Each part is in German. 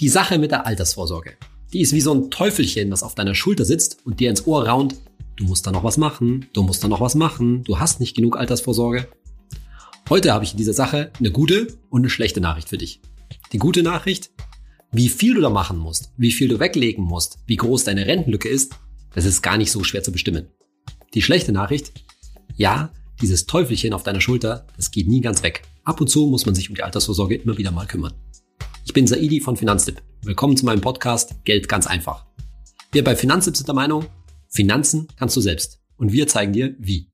Die Sache mit der Altersvorsorge, die ist wie so ein Teufelchen, was auf deiner Schulter sitzt und dir ins Ohr raunt, du musst da noch was machen, du musst da noch was machen, du hast nicht genug Altersvorsorge. Heute habe ich in dieser Sache eine gute und eine schlechte Nachricht für dich. Die gute Nachricht, wie viel du da machen musst, wie viel du weglegen musst, wie groß deine Rentenlücke ist, das ist gar nicht so schwer zu bestimmen. Die schlechte Nachricht, ja, dieses Teufelchen auf deiner Schulter, das geht nie ganz weg. Ab und zu muss man sich um die Altersvorsorge immer wieder mal kümmern. Ich bin Saidi von Finanztipp. Willkommen zu meinem Podcast Geld ganz einfach. Wir bei Finanztipp sind der Meinung, Finanzen kannst du selbst. Und wir zeigen dir, wie.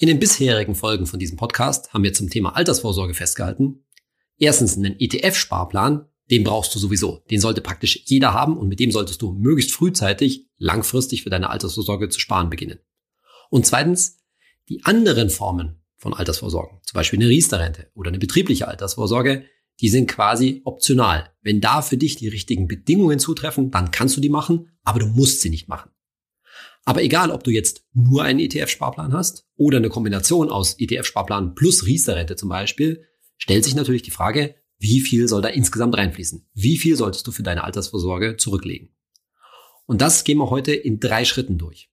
In den bisherigen Folgen von diesem Podcast haben wir zum Thema Altersvorsorge festgehalten. Erstens einen ETF-Sparplan, den brauchst du sowieso. Den sollte praktisch jeder haben und mit dem solltest du möglichst frühzeitig langfristig für deine Altersvorsorge zu sparen beginnen. Und zweitens, die anderen Formen von Altersvorsorgen, zum Beispiel eine Riester-Rente oder eine betriebliche Altersvorsorge, die sind quasi optional. Wenn da für dich die richtigen Bedingungen zutreffen, dann kannst du die machen, aber du musst sie nicht machen. Aber egal, ob du jetzt nur einen ETF-Sparplan hast oder eine Kombination aus ETF-Sparplan plus Riester-Rente zum Beispiel, stellt sich natürlich die Frage, wie viel soll da insgesamt reinfließen? Wie viel solltest du für deine Altersvorsorge zurücklegen? Und das gehen wir heute in drei Schritten durch.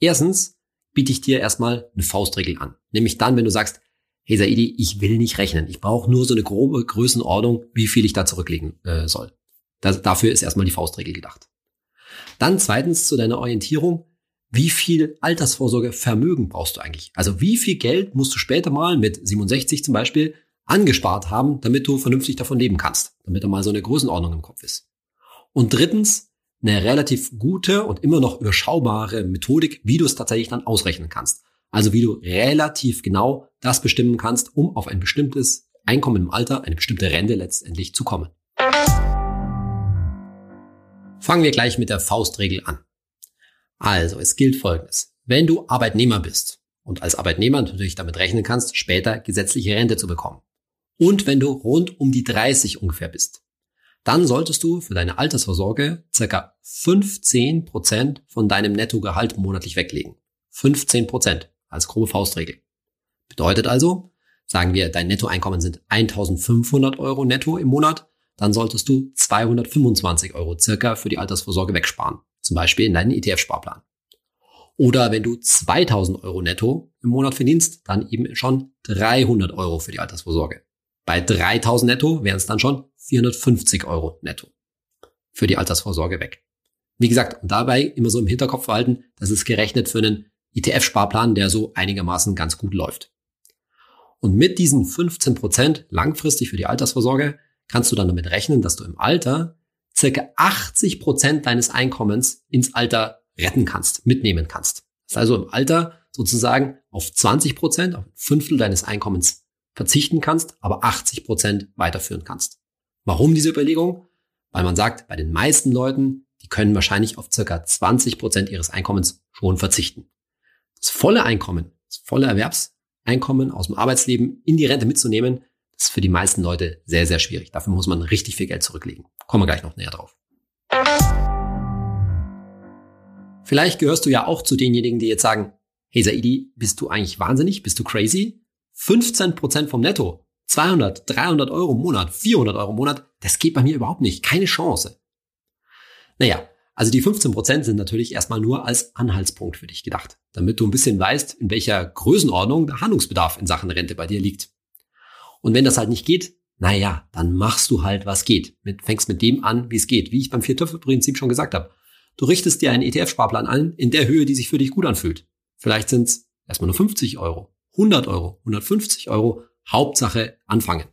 Erstens, biete ich dir erstmal eine Faustregel an. Nämlich dann, wenn du sagst, hey Saidi, ich will nicht rechnen. Ich brauche nur so eine grobe Größenordnung, wie viel ich da zurücklegen äh, soll. Das, dafür ist erstmal die Faustregel gedacht. Dann zweitens zu deiner Orientierung, wie viel Altersvorsorgevermögen brauchst du eigentlich? Also wie viel Geld musst du später mal mit 67 zum Beispiel angespart haben, damit du vernünftig davon leben kannst, damit da mal so eine Größenordnung im Kopf ist. Und drittens, eine relativ gute und immer noch überschaubare Methodik, wie du es tatsächlich dann ausrechnen kannst. Also wie du relativ genau das bestimmen kannst, um auf ein bestimmtes Einkommen im Alter, eine bestimmte Rente letztendlich zu kommen. Fangen wir gleich mit der Faustregel an. Also, es gilt Folgendes. Wenn du Arbeitnehmer bist und als Arbeitnehmer natürlich damit rechnen kannst, später gesetzliche Rente zu bekommen. Und wenn du rund um die 30 ungefähr bist, dann solltest du für deine Altersvorsorge circa 15 Prozent von deinem Nettogehalt monatlich weglegen. 15 Prozent als grobe Faustregel. Bedeutet also, sagen wir, dein Nettoeinkommen sind 1500 Euro netto im Monat, dann solltest du 225 Euro circa für die Altersvorsorge wegsparen. Zum Beispiel in deinen ETF-Sparplan. Oder wenn du 2000 Euro netto im Monat verdienst, dann eben schon 300 Euro für die Altersvorsorge. Bei 3000 netto wären es dann schon 450 Euro netto für die Altersvorsorge weg. Wie gesagt, dabei immer so im Hinterkopf behalten, das ist gerechnet für einen ETF-Sparplan, der so einigermaßen ganz gut läuft. Und mit diesen 15 Prozent langfristig für die Altersvorsorge kannst du dann damit rechnen, dass du im Alter circa 80 Prozent deines Einkommens ins Alter retten kannst, mitnehmen kannst. Das heißt also im Alter sozusagen auf 20%, Prozent, auf ein Fünftel deines Einkommens verzichten kannst, aber 80 Prozent weiterführen kannst. Warum diese Überlegung? Weil man sagt, bei den meisten Leuten, die können wahrscheinlich auf circa 20 Prozent ihres Einkommens schon verzichten. Das volle Einkommen, das volle Erwerbseinkommen aus dem Arbeitsleben in die Rente mitzunehmen, das ist für die meisten Leute sehr, sehr schwierig. Dafür muss man richtig viel Geld zurücklegen. Kommen wir gleich noch näher drauf. Vielleicht gehörst du ja auch zu denjenigen, die jetzt sagen, hey Saidi, bist du eigentlich wahnsinnig? Bist du crazy? 15 Prozent vom Netto. 200, 300 Euro im Monat, 400 Euro im Monat, das geht bei mir überhaupt nicht. Keine Chance. Naja, also die 15 Prozent sind natürlich erstmal nur als Anhaltspunkt für dich gedacht, damit du ein bisschen weißt, in welcher Größenordnung der Handlungsbedarf in Sachen Rente bei dir liegt. Und wenn das halt nicht geht, naja, dann machst du halt, was geht. Mit, fängst mit dem an, wie es geht. Wie ich beim Vier-Töpfe-Prinzip schon gesagt habe. Du richtest dir einen ETF-Sparplan an, in der Höhe, die sich für dich gut anfühlt. Vielleicht sind es erstmal nur 50 Euro, 100 Euro, 150 Euro Hauptsache anfangen.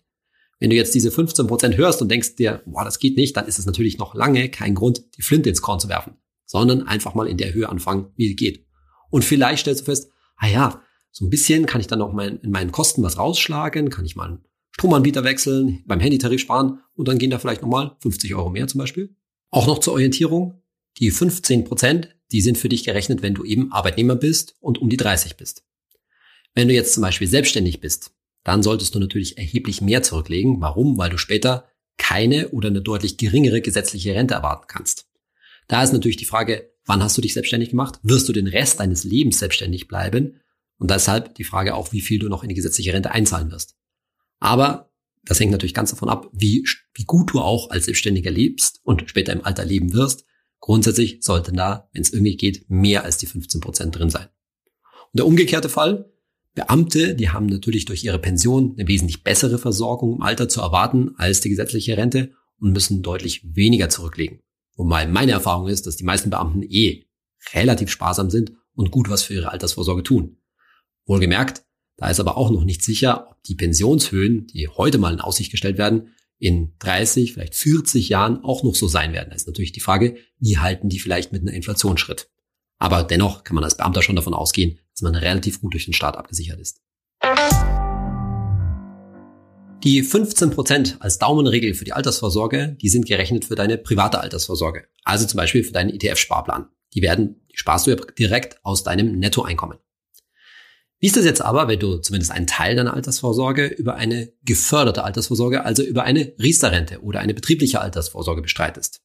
Wenn du jetzt diese 15 Prozent hörst und denkst dir, boah, das geht nicht, dann ist es natürlich noch lange kein Grund, die Flinte ins Korn zu werfen, sondern einfach mal in der Höhe anfangen, wie es geht. Und vielleicht stellst du fest, ah ja, so ein bisschen kann ich dann auch mein, in meinen Kosten was rausschlagen, kann ich mal einen Stromanbieter wechseln, beim Handytarif sparen und dann gehen da vielleicht nochmal 50 Euro mehr zum Beispiel. Auch noch zur Orientierung, die 15 Prozent, die sind für dich gerechnet, wenn du eben Arbeitnehmer bist und um die 30 bist. Wenn du jetzt zum Beispiel selbstständig bist, dann solltest du natürlich erheblich mehr zurücklegen. Warum? Weil du später keine oder eine deutlich geringere gesetzliche Rente erwarten kannst. Da ist natürlich die Frage, wann hast du dich selbstständig gemacht? Wirst du den Rest deines Lebens selbstständig bleiben? Und deshalb die Frage auch, wie viel du noch in die gesetzliche Rente einzahlen wirst. Aber das hängt natürlich ganz davon ab, wie, wie gut du auch als Selbstständiger lebst und später im Alter leben wirst. Grundsätzlich sollten da, wenn es irgendwie geht, mehr als die 15 Prozent drin sein. Und der umgekehrte Fall, Beamte, die haben natürlich durch ihre Pension eine wesentlich bessere Versorgung im Alter zu erwarten als die gesetzliche Rente und müssen deutlich weniger zurücklegen. Wobei meine Erfahrung ist, dass die meisten Beamten eh relativ sparsam sind und gut was für ihre Altersvorsorge tun. Wohlgemerkt, da ist aber auch noch nicht sicher, ob die Pensionshöhen, die heute mal in Aussicht gestellt werden, in 30, vielleicht 40 Jahren auch noch so sein werden. Da ist natürlich die Frage, wie halten die vielleicht mit einer Inflation Schritt? Aber dennoch kann man als Beamter schon davon ausgehen, dass man relativ gut durch den Staat abgesichert ist. Die 15% als Daumenregel für die Altersvorsorge, die sind gerechnet für deine private Altersvorsorge. Also zum Beispiel für deinen ETF-Sparplan. Die werden, die sparst du direkt aus deinem Nettoeinkommen. Wie ist das jetzt aber, wenn du zumindest einen Teil deiner Altersvorsorge über eine geförderte Altersvorsorge, also über eine Riester-Rente oder eine betriebliche Altersvorsorge bestreitest?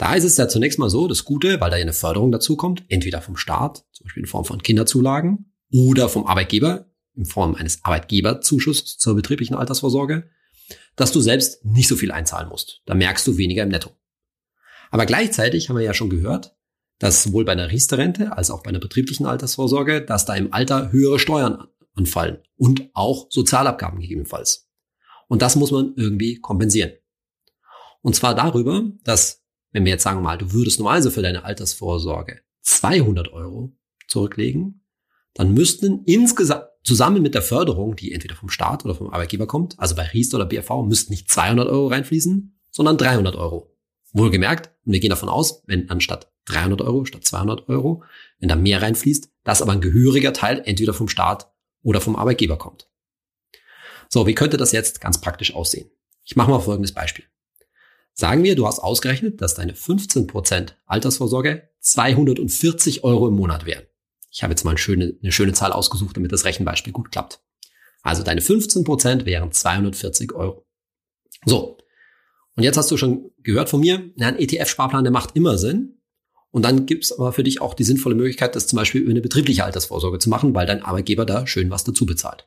Da ist es ja zunächst mal so, das Gute, weil da ja eine Förderung dazu kommt, entweder vom Staat, zum Beispiel in Form von Kinderzulagen, oder vom Arbeitgeber in Form eines Arbeitgeberzuschusses zur betrieblichen Altersvorsorge, dass du selbst nicht so viel einzahlen musst. Da merkst du weniger im Netto. Aber gleichzeitig haben wir ja schon gehört, dass sowohl bei einer Riester-Rente als auch bei einer betrieblichen Altersvorsorge, dass da im Alter höhere Steuern anfallen und auch Sozialabgaben gegebenenfalls. Und das muss man irgendwie kompensieren. Und zwar darüber, dass, wenn wir jetzt sagen mal, du würdest normalerweise für deine Altersvorsorge 200 Euro zurücklegen, dann müssten insgesamt zusammen mit der Förderung, die entweder vom Staat oder vom Arbeitgeber kommt, also bei Riester oder BRV, müssten nicht 200 Euro reinfließen, sondern 300 Euro. Wohlgemerkt, und wir gehen davon aus, wenn anstatt 300 Euro statt 200 Euro, wenn da mehr reinfließt, dass aber ein gehöriger Teil entweder vom Staat oder vom Arbeitgeber kommt. So, wie könnte das jetzt ganz praktisch aussehen? Ich mache mal folgendes Beispiel. Sagen wir, du hast ausgerechnet, dass deine 15% Altersvorsorge 240 Euro im Monat wären. Ich habe jetzt mal eine schöne, eine schöne Zahl ausgesucht, damit das Rechenbeispiel gut klappt. Also deine 15% wären 240 Euro. So, und jetzt hast du schon gehört von mir, ein ETF-Sparplan, der macht immer Sinn. Und dann gibt's aber für dich auch die sinnvolle Möglichkeit, das zum Beispiel über eine betriebliche Altersvorsorge zu machen, weil dein Arbeitgeber da schön was dazu bezahlt.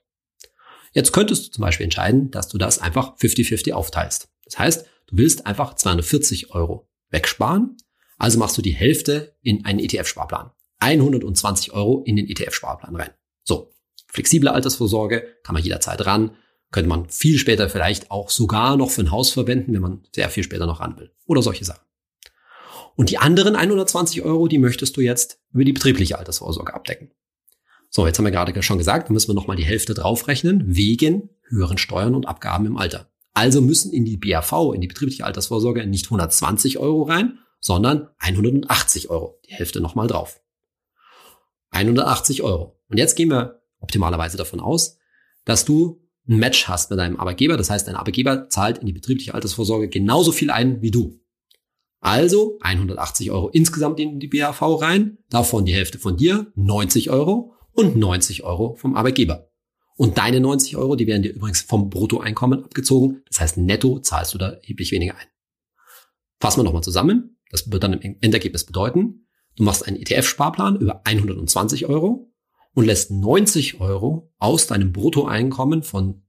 Jetzt könntest du zum Beispiel entscheiden, dass du das einfach 50-50 aufteilst. Das heißt, du willst einfach 240 Euro wegsparen, also machst du die Hälfte in einen ETF-Sparplan. 120 Euro in den ETF-Sparplan rein. So, flexible Altersvorsorge kann man jederzeit ran, könnte man viel später vielleicht auch sogar noch für ein Haus verwenden, wenn man sehr viel später noch ran will. Oder solche Sachen. Und die anderen 120 Euro, die möchtest du jetzt über die betriebliche Altersvorsorge abdecken. So, jetzt haben wir gerade schon gesagt, da müssen wir nochmal die Hälfte draufrechnen, wegen höheren Steuern und Abgaben im Alter. Also müssen in die BAV, in die betriebliche Altersvorsorge, nicht 120 Euro rein, sondern 180 Euro. Die Hälfte nochmal drauf. 180 Euro. Und jetzt gehen wir optimalerweise davon aus, dass du ein Match hast mit deinem Arbeitgeber. Das heißt, dein Arbeitgeber zahlt in die betriebliche Altersvorsorge genauso viel ein wie du. Also 180 Euro insgesamt in die BAV rein, davon die Hälfte von dir, 90 Euro und 90 Euro vom Arbeitgeber. Und deine 90 Euro, die werden dir übrigens vom Bruttoeinkommen abgezogen. Das heißt, netto zahlst du da erheblich weniger ein. Fassen wir nochmal zusammen. Das wird dann im Endergebnis bedeuten, du machst einen ETF-Sparplan über 120 Euro und lässt 90 Euro aus deinem Bruttoeinkommen von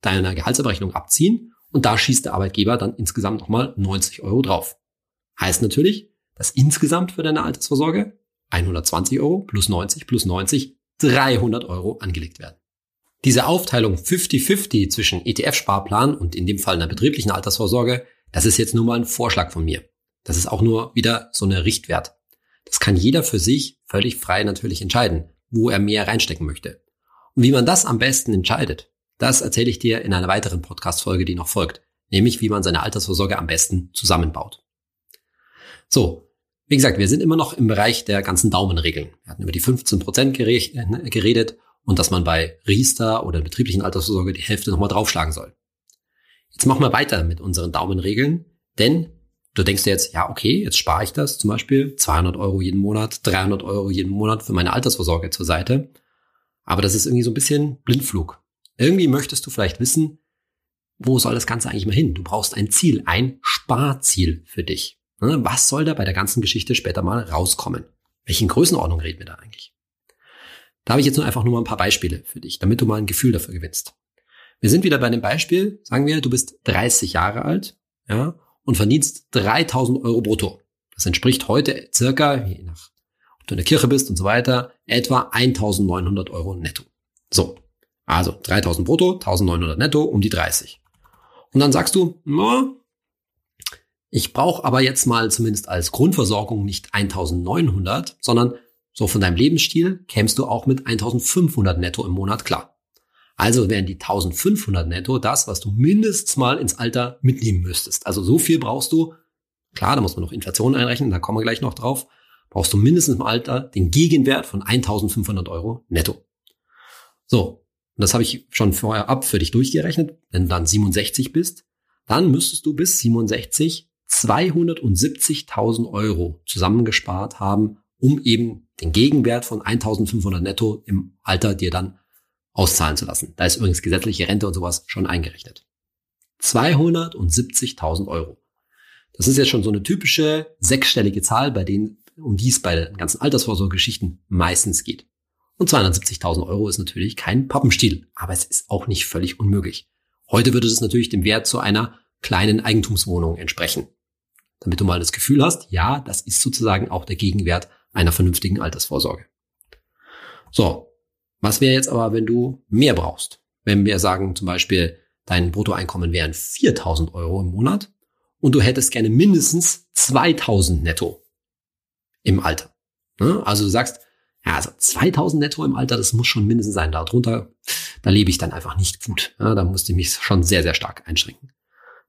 deiner Gehaltsabrechnung abziehen und da schießt der Arbeitgeber dann insgesamt nochmal 90 Euro drauf. Heißt natürlich, dass insgesamt für deine Altersvorsorge 120 Euro plus 90 plus 90 300 Euro angelegt werden. Diese Aufteilung 50-50 zwischen ETF-Sparplan und in dem Fall einer betrieblichen Altersvorsorge, das ist jetzt nur mal ein Vorschlag von mir. Das ist auch nur wieder so eine Richtwert. Das kann jeder für sich völlig frei natürlich entscheiden, wo er mehr reinstecken möchte. Und wie man das am besten entscheidet, das erzähle ich dir in einer weiteren Podcast-Folge, die noch folgt, nämlich wie man seine Altersvorsorge am besten zusammenbaut. So, wie gesagt, wir sind immer noch im Bereich der ganzen Daumenregeln. Wir hatten über die 15 Prozent äh, geredet und dass man bei Riester oder betrieblichen Altersvorsorge die Hälfte nochmal draufschlagen soll. Jetzt machen wir weiter mit unseren Daumenregeln, denn du denkst dir jetzt, ja, okay, jetzt spare ich das zum Beispiel 200 Euro jeden Monat, 300 Euro jeden Monat für meine Altersvorsorge zur Seite. Aber das ist irgendwie so ein bisschen Blindflug. Irgendwie möchtest du vielleicht wissen, wo soll das Ganze eigentlich mal hin? Du brauchst ein Ziel, ein Sparziel für dich. Ne, was soll da bei der ganzen Geschichte später mal rauskommen? Welchen Größenordnung reden wir da eigentlich? Da habe ich jetzt nur einfach nur mal ein paar Beispiele für dich, damit du mal ein Gefühl dafür gewinnst. Wir sind wieder bei dem Beispiel, sagen wir, du bist 30 Jahre alt, ja, und verdienst 3000 Euro brutto. Das entspricht heute circa, je nach, ob du in der Kirche bist und so weiter, etwa 1900 Euro netto. So. Also 3000 brutto, 1900 netto, um die 30. Und dann sagst du, na, ich brauche aber jetzt mal zumindest als Grundversorgung nicht 1900, sondern so von deinem Lebensstil kämst du auch mit 1500 netto im Monat klar. Also wären die 1500 netto das, was du mindestens mal ins Alter mitnehmen müsstest. Also so viel brauchst du, klar, da muss man noch Inflation einrechnen, da kommen wir gleich noch drauf, brauchst du mindestens im Alter den Gegenwert von 1500 Euro netto. So, und das habe ich schon vorher ab für dich durchgerechnet. Wenn du dann 67 bist, dann müsstest du bis 67 270.000 Euro zusammengespart haben, um eben den Gegenwert von 1.500 netto im Alter dir dann auszahlen zu lassen. Da ist übrigens gesetzliche Rente und sowas schon eingerechnet. 270.000 Euro. Das ist jetzt schon so eine typische sechsstellige Zahl, bei denen, um die es bei den ganzen Altersvorsorgegeschichten meistens geht. Und 270.000 Euro ist natürlich kein Pappenstiel, aber es ist auch nicht völlig unmöglich. Heute würde es natürlich dem Wert zu einer kleinen Eigentumswohnung entsprechen. Damit du mal das Gefühl hast, ja, das ist sozusagen auch der Gegenwert einer vernünftigen Altersvorsorge. So, was wäre jetzt aber, wenn du mehr brauchst? Wenn wir sagen zum Beispiel, dein Bruttoeinkommen wären 4.000 Euro im Monat und du hättest gerne mindestens 2.000 netto im Alter. Ne? Also du sagst, ja, also 2000 netto im Alter, das muss schon mindestens sein. Darunter, da lebe ich dann einfach nicht gut. Ja, da musste ich mich schon sehr, sehr stark einschränken.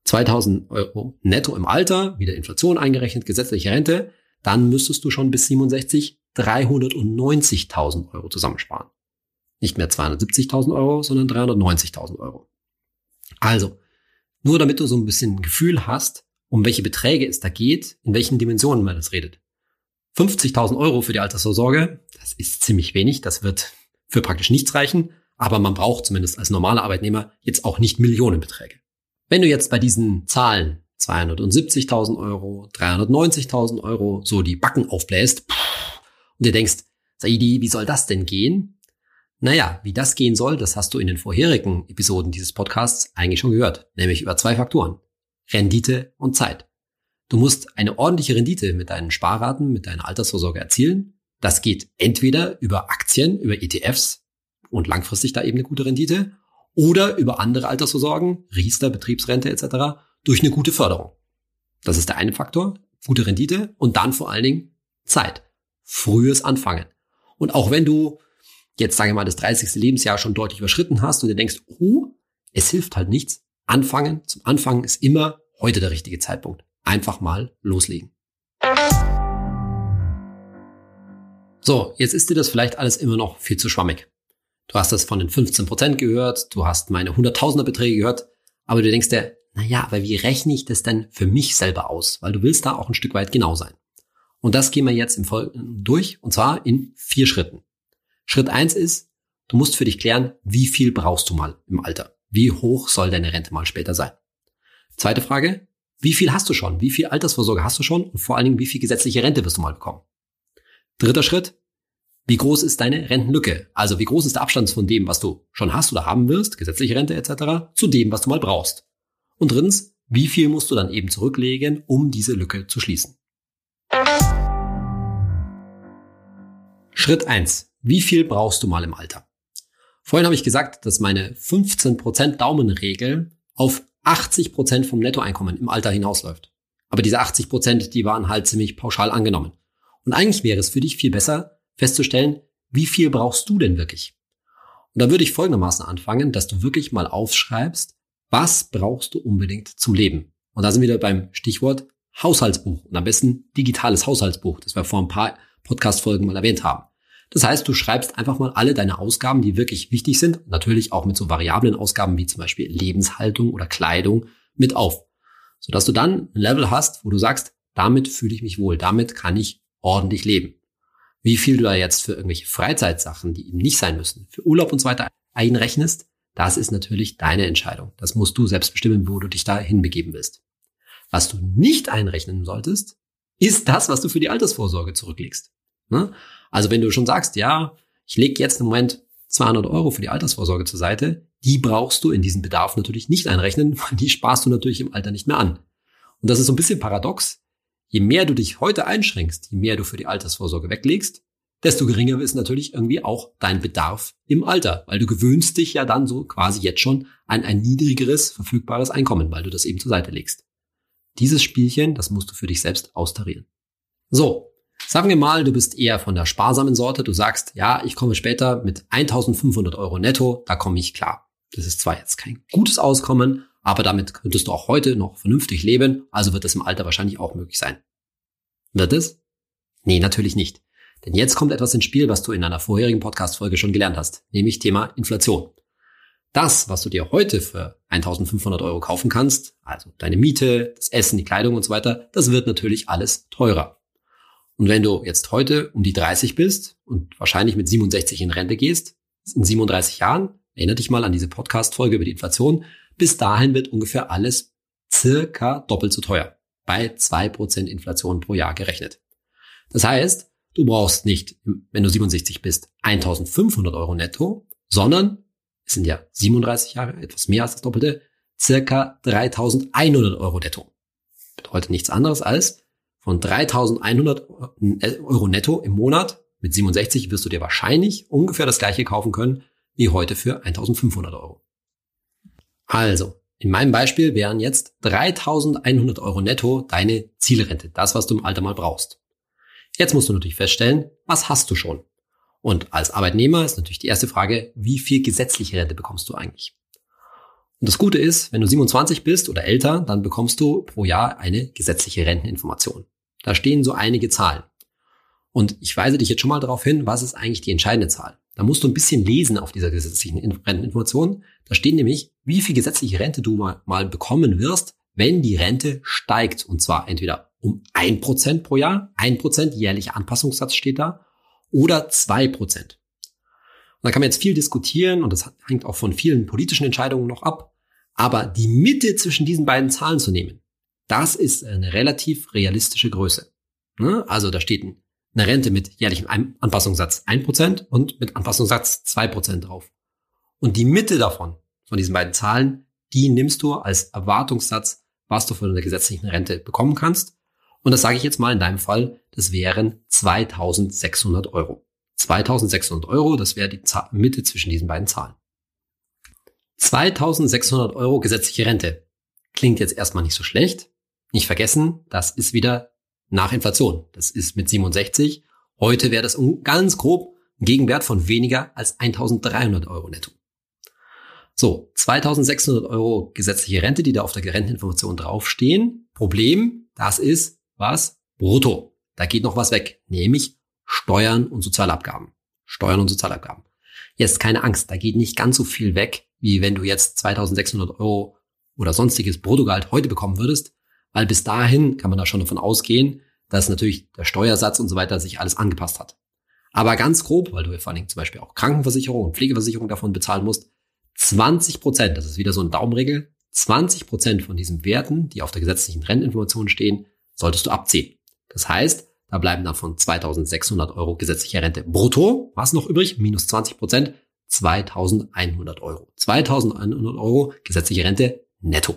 2000 Euro netto im Alter, wieder Inflation eingerechnet, gesetzliche Rente, dann müsstest du schon bis 67 390.000 Euro zusammensparen. Nicht mehr 270.000 Euro, sondern 390.000 Euro. Also, nur damit du so ein bisschen Gefühl hast, um welche Beträge es da geht, in welchen Dimensionen man das redet. 50.000 Euro für die Altersvorsorge, das ist ziemlich wenig, das wird für praktisch nichts reichen, aber man braucht zumindest als normaler Arbeitnehmer jetzt auch nicht Millionenbeträge. Wenn du jetzt bei diesen Zahlen 270.000 Euro, 390.000 Euro so die Backen aufbläst und dir denkst, Saidi, wie soll das denn gehen? Naja, wie das gehen soll, das hast du in den vorherigen Episoden dieses Podcasts eigentlich schon gehört, nämlich über zwei Faktoren. Rendite und Zeit. Du musst eine ordentliche Rendite mit deinen Sparraten, mit deiner Altersvorsorge erzielen. Das geht entweder über Aktien, über ETFs und langfristig da eben eine gute Rendite oder über andere Altersvorsorgen, Riester, Betriebsrente etc. durch eine gute Förderung. Das ist der eine Faktor, gute Rendite und dann vor allen Dingen Zeit, frühes Anfangen. Und auch wenn du jetzt sage ich mal das 30. Lebensjahr schon deutlich überschritten hast und dir denkst, oh, es hilft halt nichts, anfangen, zum Anfangen ist immer heute der richtige Zeitpunkt einfach mal loslegen. So, jetzt ist dir das vielleicht alles immer noch viel zu schwammig. Du hast das von den 15% gehört, du hast meine Hunderttausender Beträge gehört, aber du denkst dir, naja, aber wie rechne ich das denn für mich selber aus? Weil du willst da auch ein Stück weit genau sein. Und das gehen wir jetzt im Folgenden durch, und zwar in vier Schritten. Schritt eins ist, du musst für dich klären, wie viel brauchst du mal im Alter? Wie hoch soll deine Rente mal später sein? Zweite Frage, wie viel hast du schon? Wie viel Altersvorsorge hast du schon? Und vor allen Dingen, wie viel gesetzliche Rente wirst du mal bekommen? Dritter Schritt. Wie groß ist deine Rentenlücke? Also wie groß ist der Abstand von dem, was du schon hast oder haben wirst, gesetzliche Rente etc., zu dem, was du mal brauchst? Und drittens, wie viel musst du dann eben zurücklegen, um diese Lücke zu schließen? Schritt eins: Wie viel brauchst du mal im Alter? Vorhin habe ich gesagt, dass meine 15% Daumenregel auf 80 Prozent vom Nettoeinkommen im Alter hinausläuft. Aber diese 80 Prozent, die waren halt ziemlich pauschal angenommen. Und eigentlich wäre es für dich viel besser festzustellen, wie viel brauchst du denn wirklich? Und da würde ich folgendermaßen anfangen, dass du wirklich mal aufschreibst, was brauchst du unbedingt zum Leben? Und da sind wir wieder beim Stichwort Haushaltsbuch und am besten digitales Haushaltsbuch, das wir vor ein paar Podcast-Folgen mal erwähnt haben. Das heißt, du schreibst einfach mal alle deine Ausgaben, die wirklich wichtig sind, natürlich auch mit so variablen Ausgaben wie zum Beispiel Lebenshaltung oder Kleidung mit auf, sodass du dann ein Level hast, wo du sagst, damit fühle ich mich wohl, damit kann ich ordentlich leben. Wie viel du da jetzt für irgendwelche Freizeitsachen, die eben nicht sein müssen, für Urlaub und so weiter einrechnest, das ist natürlich deine Entscheidung. Das musst du selbst bestimmen, wo du dich da hinbegeben willst. Was du nicht einrechnen solltest, ist das, was du für die Altersvorsorge zurücklegst. Ne? Also wenn du schon sagst, ja, ich lege jetzt im Moment 200 Euro für die Altersvorsorge zur Seite. Die brauchst du in diesen Bedarf natürlich nicht einrechnen, weil die sparst du natürlich im Alter nicht mehr an. Und das ist so ein bisschen paradox. Je mehr du dich heute einschränkst, je mehr du für die Altersvorsorge weglegst, desto geringer ist natürlich irgendwie auch dein Bedarf im Alter, weil du gewöhnst dich ja dann so quasi jetzt schon an ein niedrigeres verfügbares Einkommen, weil du das eben zur Seite legst. Dieses Spielchen, das musst du für dich selbst austarieren. So, sagen wir mal, du bist eher von der sparsamen Sorte, du sagst, ja, ich komme später mit 1500 Euro netto, da komme ich klar. Das ist zwar jetzt kein gutes Auskommen, aber damit könntest du auch heute noch vernünftig leben, also wird es im Alter wahrscheinlich auch möglich sein. Wird es? Nee, natürlich nicht. Denn jetzt kommt etwas ins Spiel, was du in einer vorherigen Podcast-Folge schon gelernt hast, nämlich Thema Inflation. Das, was du dir heute für 1500 Euro kaufen kannst, also deine Miete, das Essen, die Kleidung und so weiter, das wird natürlich alles teurer. Und wenn du jetzt heute um die 30 bist und wahrscheinlich mit 67 in Rente gehst, in 37 Jahren, erinnere dich mal an diese Podcast-Folge über die Inflation, bis dahin wird ungefähr alles circa doppelt so teuer. Bei zwei Prozent Inflation pro Jahr gerechnet. Das heißt, Du brauchst nicht, wenn du 67 bist, 1500 Euro netto, sondern es sind ja 37 Jahre, etwas mehr als das Doppelte, circa 3100 Euro netto. Bedeutet nichts anderes als von 3100 Euro netto im Monat mit 67 wirst du dir wahrscheinlich ungefähr das gleiche kaufen können wie heute für 1500 Euro. Also, in meinem Beispiel wären jetzt 3100 Euro netto deine Zielrente, das, was du im Alter mal brauchst. Jetzt musst du natürlich feststellen, was hast du schon? Und als Arbeitnehmer ist natürlich die erste Frage, wie viel gesetzliche Rente bekommst du eigentlich? Und das Gute ist, wenn du 27 bist oder älter, dann bekommst du pro Jahr eine gesetzliche Renteninformation. Da stehen so einige Zahlen. Und ich weise dich jetzt schon mal darauf hin, was ist eigentlich die entscheidende Zahl? Da musst du ein bisschen lesen auf dieser gesetzlichen Renteninformation. Da stehen nämlich, wie viel gesetzliche Rente du mal, mal bekommen wirst, wenn die Rente steigt. Und zwar entweder um ein Prozent pro Jahr, ein Prozent jährlicher Anpassungssatz steht da, oder zwei Prozent. Da kann man jetzt viel diskutieren und das hängt auch von vielen politischen Entscheidungen noch ab. Aber die Mitte zwischen diesen beiden Zahlen zu nehmen, das ist eine relativ realistische Größe. Ne? Also da steht eine Rente mit jährlichem Anpassungssatz ein Prozent und mit Anpassungssatz zwei Prozent drauf. Und die Mitte davon, von diesen beiden Zahlen, die nimmst du als Erwartungssatz, was du von der gesetzlichen Rente bekommen kannst. Und das sage ich jetzt mal in deinem Fall, das wären 2600 Euro. 2600 Euro, das wäre die Mitte zwischen diesen beiden Zahlen. 2600 Euro gesetzliche Rente. Klingt jetzt erstmal nicht so schlecht. Nicht vergessen, das ist wieder nach Inflation. Das ist mit 67. Heute wäre das ganz grob ein Gegenwert von weniger als 1300 Euro netto. So, 2600 Euro gesetzliche Rente, die da auf der Renteninformation draufstehen. Problem, das ist was? Brutto. Da geht noch was weg, nämlich Steuern und Sozialabgaben. Steuern und Sozialabgaben. Jetzt keine Angst, da geht nicht ganz so viel weg, wie wenn du jetzt 2600 Euro oder sonstiges Bruttogehalt heute bekommen würdest, weil bis dahin kann man da schon davon ausgehen, dass natürlich der Steuersatz und so weiter sich alles angepasst hat. Aber ganz grob, weil du ja vor allen Dingen zum Beispiel auch Krankenversicherung und Pflegeversicherung davon bezahlen musst, 20 Prozent, das ist wieder so eine Daumenregel, 20 Prozent von diesen Werten, die auf der gesetzlichen Renteninformation stehen, solltest du abziehen. Das heißt, da bleiben davon 2600 Euro gesetzliche Rente brutto. Was noch übrig? Minus 20 Prozent. 2100 Euro. 2100 Euro gesetzliche Rente netto.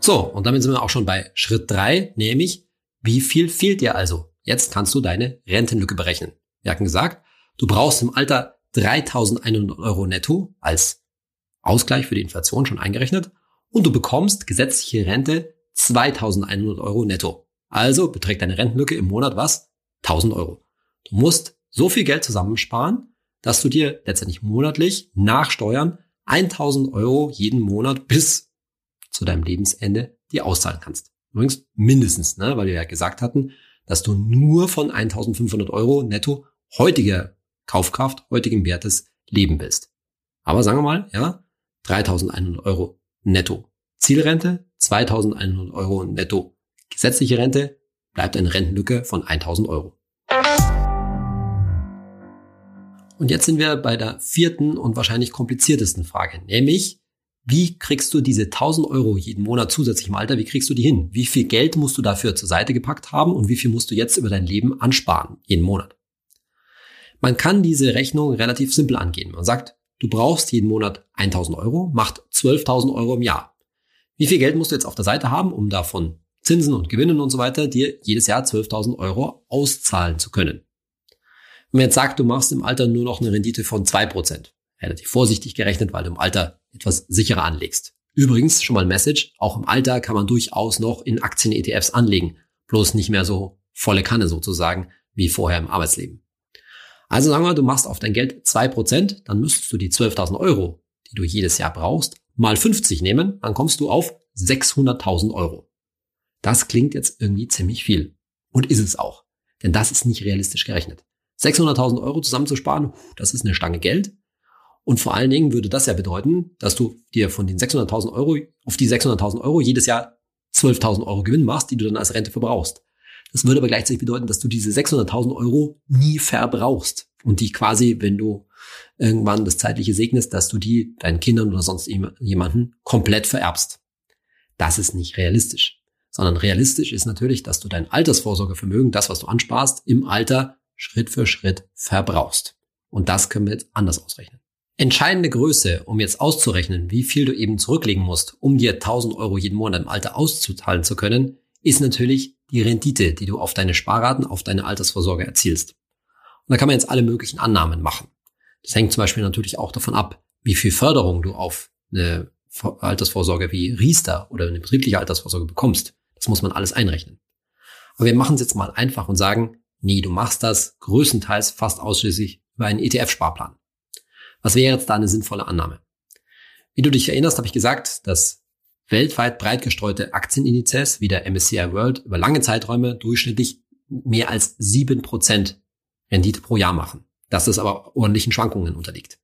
So, und damit sind wir auch schon bei Schritt drei, nämlich, wie viel fehlt dir also? Jetzt kannst du deine Rentenlücke berechnen. Wir hatten gesagt, du brauchst im Alter 3100 Euro netto als Ausgleich für die Inflation schon eingerechnet und du bekommst gesetzliche Rente 2100 Euro netto. Also beträgt deine Rentenlücke im Monat was? 1000 Euro. Du musst so viel Geld zusammensparen, dass du dir letztendlich monatlich nach Steuern 1000 Euro jeden Monat bis zu deinem Lebensende dir auszahlen kannst. Übrigens mindestens, ne, weil wir ja gesagt hatten, dass du nur von 1500 Euro netto heutiger Kaufkraft, heutigem Wertes leben willst. Aber sagen wir mal, ja, 3100 Euro netto Zielrente, 2100 Euro netto gesetzliche Rente, bleibt eine Rentenlücke von 1000 Euro. Und jetzt sind wir bei der vierten und wahrscheinlich kompliziertesten Frage, nämlich, wie kriegst du diese 1000 Euro jeden Monat zusätzlich im Alter, wie kriegst du die hin? Wie viel Geld musst du dafür zur Seite gepackt haben und wie viel musst du jetzt über dein Leben ansparen jeden Monat? Man kann diese Rechnung relativ simpel angehen. Man sagt, du brauchst jeden Monat 1000 Euro, macht 12.000 Euro im Jahr. Wie viel Geld musst du jetzt auf der Seite haben, um davon Zinsen und Gewinnen und so weiter dir jedes Jahr 12.000 Euro auszahlen zu können? Wenn man jetzt sagt, du machst im Alter nur noch eine Rendite von 2%, relativ vorsichtig gerechnet, weil du im Alter etwas sicherer anlegst. Übrigens, schon mal ein Message, auch im Alter kann man durchaus noch in Aktien-ETFs anlegen, bloß nicht mehr so volle Kanne sozusagen wie vorher im Arbeitsleben. Also sagen wir, du machst auf dein Geld 2%, dann müsstest du die 12.000 Euro, die du jedes Jahr brauchst, mal 50 nehmen, dann kommst du auf 600.000 Euro. Das klingt jetzt irgendwie ziemlich viel. Und ist es auch. Denn das ist nicht realistisch gerechnet. 600.000 Euro zusammenzusparen, das ist eine Stange Geld. Und vor allen Dingen würde das ja bedeuten, dass du dir von den 600.000 Euro auf die 600.000 Euro jedes Jahr 12.000 Euro Gewinn machst, die du dann als Rente verbrauchst. Das würde aber gleichzeitig bedeuten, dass du diese 600.000 Euro nie verbrauchst und die quasi, wenn du irgendwann das zeitliche segnest, dass du die deinen Kindern oder sonst jemanden komplett vererbst. Das ist nicht realistisch, sondern realistisch ist natürlich, dass du dein Altersvorsorgevermögen, das, was du ansparst, im Alter Schritt für Schritt verbrauchst. Und das können wir jetzt anders ausrechnen. Entscheidende Größe, um jetzt auszurechnen, wie viel du eben zurücklegen musst, um dir 1000 Euro jeden Monat im Alter auszuzahlen zu können, ist natürlich die Rendite, die du auf deine Sparraten, auf deine Altersvorsorge erzielst. Und da kann man jetzt alle möglichen Annahmen machen. Das hängt zum Beispiel natürlich auch davon ab, wie viel Förderung du auf eine Altersvorsorge wie Riester oder eine betriebliche Altersvorsorge bekommst. Das muss man alles einrechnen. Aber wir machen es jetzt mal einfach und sagen, nee, du machst das größtenteils fast ausschließlich über einen ETF-Sparplan. Was wäre jetzt da eine sinnvolle Annahme? Wie du dich erinnerst, habe ich gesagt, dass weltweit breit gestreute Aktienindizes wie der MSCI World über lange Zeiträume durchschnittlich mehr als sieben Prozent Rendite pro Jahr machen. Dass das aber ordentlichen Schwankungen unterliegt.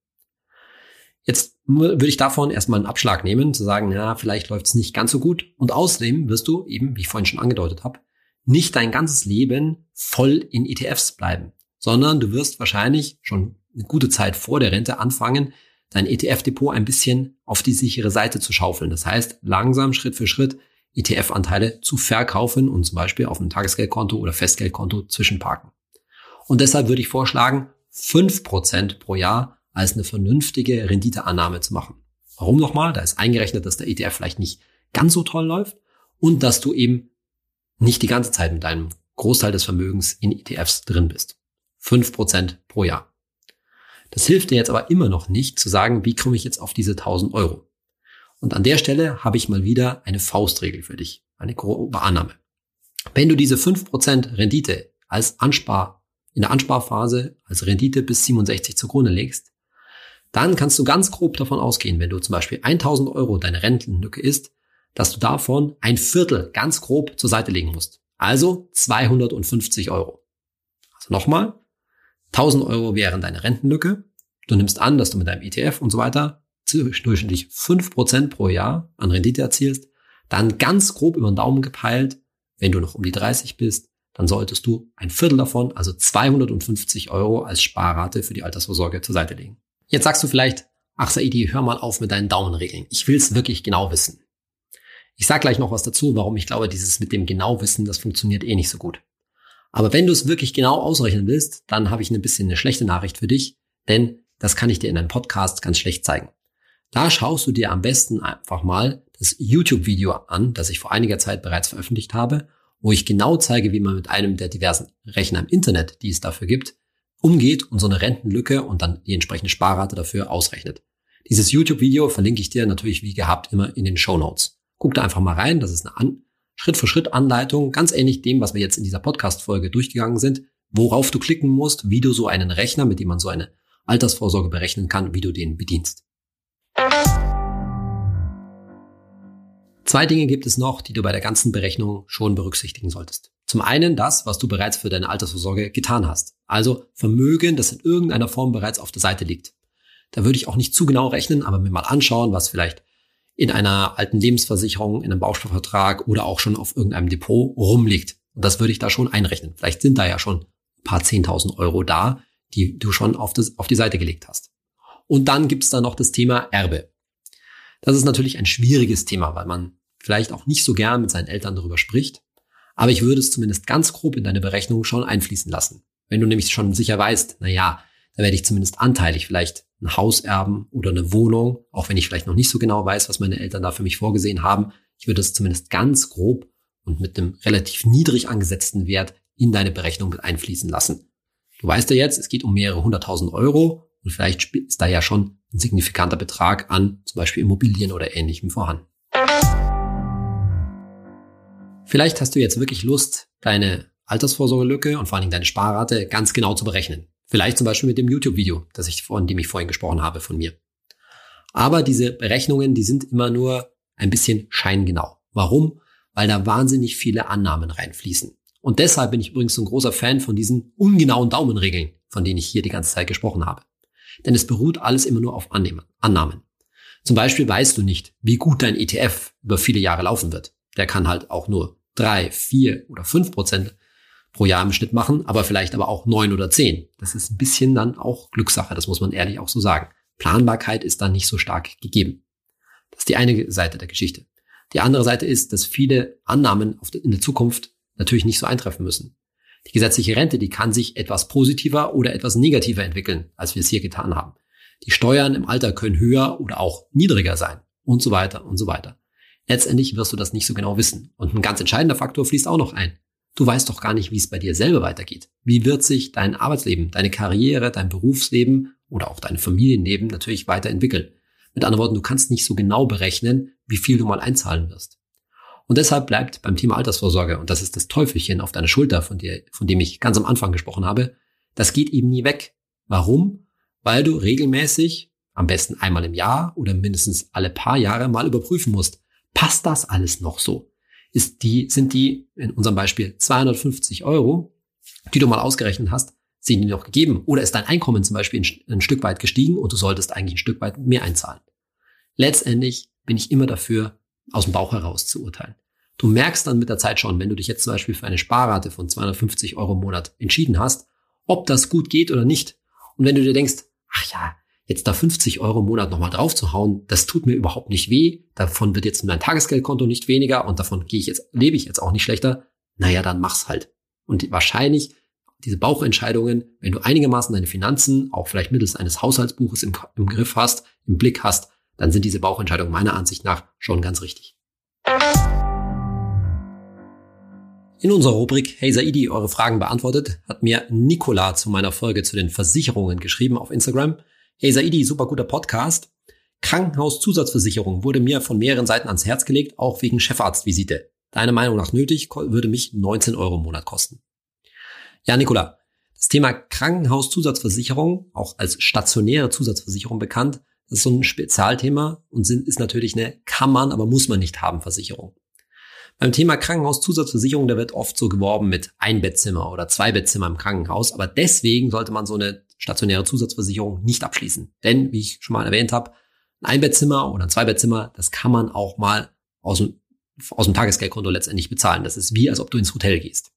Jetzt würde ich davon erstmal einen Abschlag nehmen, zu sagen, ja, vielleicht läuft es nicht ganz so gut. Und außerdem wirst du eben, wie ich vorhin schon angedeutet habe, nicht dein ganzes Leben voll in ETFs bleiben, sondern du wirst wahrscheinlich schon eine gute Zeit vor der Rente anfangen, dein ETF-Depot ein bisschen auf die sichere Seite zu schaufeln. Das heißt, langsam Schritt für Schritt ETF-Anteile zu verkaufen und zum Beispiel auf einem Tagesgeldkonto oder Festgeldkonto zwischenparken. Und deshalb würde ich vorschlagen, fünf Prozent pro Jahr als eine vernünftige Renditeannahme zu machen. Warum nochmal? Da ist eingerechnet, dass der ETF vielleicht nicht ganz so toll läuft und dass du eben nicht die ganze Zeit mit deinem Großteil des Vermögens in ETFs drin bist. Fünf Prozent pro Jahr. Das hilft dir jetzt aber immer noch nicht zu sagen, wie komme ich jetzt auf diese 1000 Euro. Und an der Stelle habe ich mal wieder eine Faustregel für dich, eine grobe Annahme. Wenn du diese 5% Rendite als Anspar, in der Ansparphase als Rendite bis 67 zugrunde legst, dann kannst du ganz grob davon ausgehen, wenn du zum Beispiel 1000 Euro deine Rentenlücke ist, dass du davon ein Viertel ganz grob zur Seite legen musst. Also 250 Euro. Also nochmal, 1000 Euro wären deine Rentenlücke. Du nimmst an, dass du mit deinem ETF und so weiter durchschnittlich 5% pro Jahr an Rendite erzielst. Dann ganz grob über den Daumen gepeilt, wenn du noch um die 30 bist, dann solltest du ein Viertel davon, also 250 Euro als Sparrate für die Altersvorsorge zur Seite legen. Jetzt sagst du vielleicht, ach Saidi, hör mal auf mit deinen Daumenregeln. Ich will es wirklich genau wissen. Ich sag gleich noch was dazu, warum ich glaube, dieses mit dem genau wissen, das funktioniert eh nicht so gut. Aber wenn du es wirklich genau ausrechnen willst, dann habe ich ein bisschen eine schlechte Nachricht für dich, denn das kann ich dir in einem Podcast ganz schlecht zeigen. Da schaust du dir am besten einfach mal das YouTube-Video an, das ich vor einiger Zeit bereits veröffentlicht habe, wo ich genau zeige, wie man mit einem der diversen Rechner im Internet, die es dafür gibt, umgeht und so eine Rentenlücke und dann die entsprechende Sparrate dafür ausrechnet. Dieses YouTube-Video verlinke ich dir natürlich wie gehabt immer in den Show Notes. Guck da einfach mal rein, das ist eine An Schritt-für-Schritt-Anleitung, ganz ähnlich dem, was wir jetzt in dieser Podcast-Folge durchgegangen sind, worauf du klicken musst, wie du so einen Rechner, mit dem man so eine Altersvorsorge berechnen kann, wie du den bedienst. Zwei Dinge gibt es noch, die du bei der ganzen Berechnung schon berücksichtigen solltest. Zum einen das, was du bereits für deine Altersvorsorge getan hast. Also Vermögen, das in irgendeiner Form bereits auf der Seite liegt. Da würde ich auch nicht zu genau rechnen, aber mir mal anschauen, was vielleicht in einer alten Lebensversicherung, in einem Bausparvertrag oder auch schon auf irgendeinem Depot rumliegt. Und das würde ich da schon einrechnen. Vielleicht sind da ja schon ein paar Zehntausend Euro da, die du schon auf, das, auf die Seite gelegt hast. Und dann gibt's da noch das Thema Erbe. Das ist natürlich ein schwieriges Thema, weil man vielleicht auch nicht so gern mit seinen Eltern darüber spricht. Aber ich würde es zumindest ganz grob in deine Berechnung schon einfließen lassen. Wenn du nämlich schon sicher weißt, na ja, da werde ich zumindest anteilig vielleicht ein Haus erben oder eine Wohnung, auch wenn ich vielleicht noch nicht so genau weiß, was meine Eltern da für mich vorgesehen haben. Ich würde das zumindest ganz grob und mit einem relativ niedrig angesetzten Wert in deine Berechnung mit einfließen lassen. Du weißt ja jetzt, es geht um mehrere hunderttausend Euro und vielleicht ist da ja schon ein signifikanter Betrag an zum Beispiel Immobilien oder ähnlichem vorhanden. Vielleicht hast du jetzt wirklich Lust, deine Altersvorsorgelücke und vor allen Dingen deine Sparrate ganz genau zu berechnen. Vielleicht zum Beispiel mit dem YouTube-Video, das ich, von dem ich vorhin gesprochen habe, von mir. Aber diese Berechnungen, die sind immer nur ein bisschen scheingenau. Warum? Weil da wahnsinnig viele Annahmen reinfließen. Und deshalb bin ich übrigens so ein großer Fan von diesen ungenauen Daumenregeln, von denen ich hier die ganze Zeit gesprochen habe. Denn es beruht alles immer nur auf Annahmen. Zum Beispiel weißt du nicht, wie gut dein ETF über viele Jahre laufen wird. Der kann halt auch nur drei, vier oder fünf Prozent pro Jahr im Schnitt machen, aber vielleicht aber auch neun oder zehn. Das ist ein bisschen dann auch Glückssache, das muss man ehrlich auch so sagen. Planbarkeit ist dann nicht so stark gegeben. Das ist die eine Seite der Geschichte. Die andere Seite ist, dass viele Annahmen in der Zukunft natürlich nicht so eintreffen müssen. Die gesetzliche Rente, die kann sich etwas positiver oder etwas negativer entwickeln, als wir es hier getan haben. Die Steuern im Alter können höher oder auch niedriger sein und so weiter und so weiter. Letztendlich wirst du das nicht so genau wissen. Und ein ganz entscheidender Faktor fließt auch noch ein. Du weißt doch gar nicht, wie es bei dir selber weitergeht. Wie wird sich dein Arbeitsleben, deine Karriere, dein Berufsleben oder auch dein Familienleben natürlich weiterentwickeln? Mit anderen Worten, du kannst nicht so genau berechnen, wie viel du mal einzahlen wirst. Und deshalb bleibt beim Thema Altersvorsorge, und das ist das Teufelchen auf deiner Schulter, von, dir, von dem ich ganz am Anfang gesprochen habe, das geht eben nie weg. Warum? Weil du regelmäßig, am besten einmal im Jahr oder mindestens alle paar Jahre mal überprüfen musst, passt das alles noch so? ist die, sind die in unserem Beispiel 250 Euro, die du mal ausgerechnet hast, sind die noch gegeben? Oder ist dein Einkommen zum Beispiel ein, ein Stück weit gestiegen und du solltest eigentlich ein Stück weit mehr einzahlen? Letztendlich bin ich immer dafür, aus dem Bauch heraus zu urteilen. Du merkst dann mit der Zeit schon, wenn du dich jetzt zum Beispiel für eine Sparrate von 250 Euro im Monat entschieden hast, ob das gut geht oder nicht. Und wenn du dir denkst, ach ja, jetzt da 50 Euro im Monat nochmal drauf zu hauen, das tut mir überhaupt nicht weh. Davon wird jetzt mein Tagesgeldkonto nicht weniger und davon gehe ich jetzt, lebe ich jetzt auch nicht schlechter. Naja, dann mach's halt. Und wahrscheinlich diese Bauchentscheidungen, wenn du einigermaßen deine Finanzen, auch vielleicht mittels eines Haushaltsbuches im, im Griff hast, im Blick hast, dann sind diese Bauchentscheidungen meiner Ansicht nach schon ganz richtig. In unserer Rubrik Hey Saidi, eure Fragen beantwortet, hat mir Nicola zu meiner Folge zu den Versicherungen geschrieben auf Instagram. Hey Saidi, super guter Podcast. Krankenhauszusatzversicherung wurde mir von mehreren Seiten ans Herz gelegt, auch wegen Chefarztvisite. Deiner Meinung nach nötig, würde mich 19 Euro im Monat kosten. Ja, Nicola, das Thema Krankenhauszusatzversicherung, auch als stationäre Zusatzversicherung bekannt, ist so ein Spezialthema und ist natürlich eine kann man, aber muss man nicht haben Versicherung. Beim Thema Krankenhauszusatzversicherung, da wird oft so geworben mit Einbettzimmer oder Zweibettzimmer im Krankenhaus, aber deswegen sollte man so eine stationäre Zusatzversicherung nicht abschließen. Denn, wie ich schon mal erwähnt habe, ein Einbettzimmer oder ein Zweibettzimmer, das kann man auch mal aus dem, aus dem Tagesgeldkonto letztendlich bezahlen. Das ist wie, als ob du ins Hotel gehst.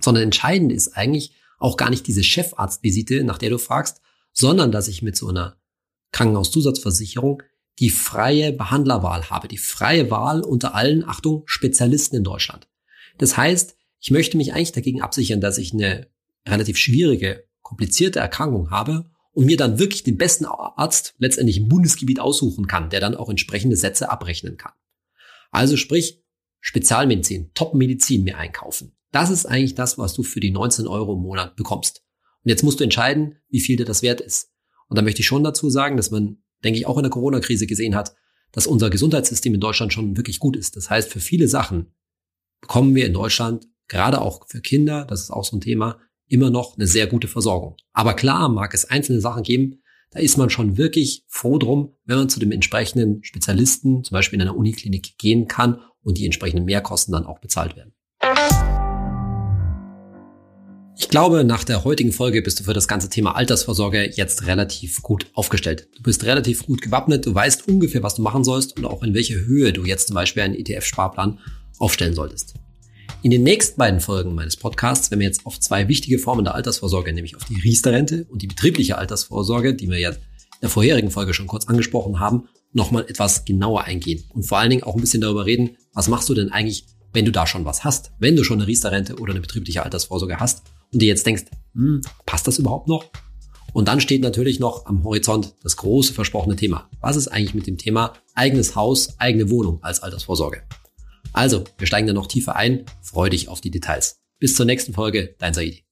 Sondern entscheidend ist eigentlich auch gar nicht diese Chefarztvisite, nach der du fragst, sondern dass ich mit so einer Krankenhauszusatzversicherung die freie Behandlerwahl habe, die freie Wahl unter allen, Achtung, Spezialisten in Deutschland. Das heißt, ich möchte mich eigentlich dagegen absichern, dass ich eine relativ schwierige komplizierte Erkrankung habe und mir dann wirklich den besten Arzt letztendlich im Bundesgebiet aussuchen kann, der dann auch entsprechende Sätze abrechnen kann. Also sprich, Spezialmedizin, Top-Medizin mir einkaufen. Das ist eigentlich das, was du für die 19 Euro im Monat bekommst. Und jetzt musst du entscheiden, wie viel dir das wert ist. Und da möchte ich schon dazu sagen, dass man, denke ich, auch in der Corona-Krise gesehen hat, dass unser Gesundheitssystem in Deutschland schon wirklich gut ist. Das heißt, für viele Sachen bekommen wir in Deutschland, gerade auch für Kinder, das ist auch so ein Thema, immer noch eine sehr gute Versorgung. Aber klar mag es einzelne Sachen geben, da ist man schon wirklich froh drum, wenn man zu dem entsprechenden Spezialisten, zum Beispiel in einer Uniklinik, gehen kann und die entsprechenden Mehrkosten dann auch bezahlt werden. Ich glaube, nach der heutigen Folge bist du für das ganze Thema Altersvorsorge jetzt relativ gut aufgestellt. Du bist relativ gut gewappnet, du weißt ungefähr, was du machen sollst und auch in welche Höhe du jetzt zum Beispiel einen ETF-Sparplan aufstellen solltest. In den nächsten beiden Folgen meines Podcasts werden wir jetzt auf zwei wichtige Formen der Altersvorsorge, nämlich auf die Riester-Rente und die betriebliche Altersvorsorge, die wir ja in der vorherigen Folge schon kurz angesprochen haben, nochmal etwas genauer eingehen und vor allen Dingen auch ein bisschen darüber reden, was machst du denn eigentlich, wenn du da schon was hast, wenn du schon eine Riester-Rente oder eine betriebliche Altersvorsorge hast und dir jetzt denkst, hm, passt das überhaupt noch? Und dann steht natürlich noch am Horizont das große versprochene Thema. Was ist eigentlich mit dem Thema eigenes Haus, eigene Wohnung als Altersvorsorge? Also, wir steigen da noch tiefer ein. Freu dich auf die Details. Bis zur nächsten Folge, dein Saidi.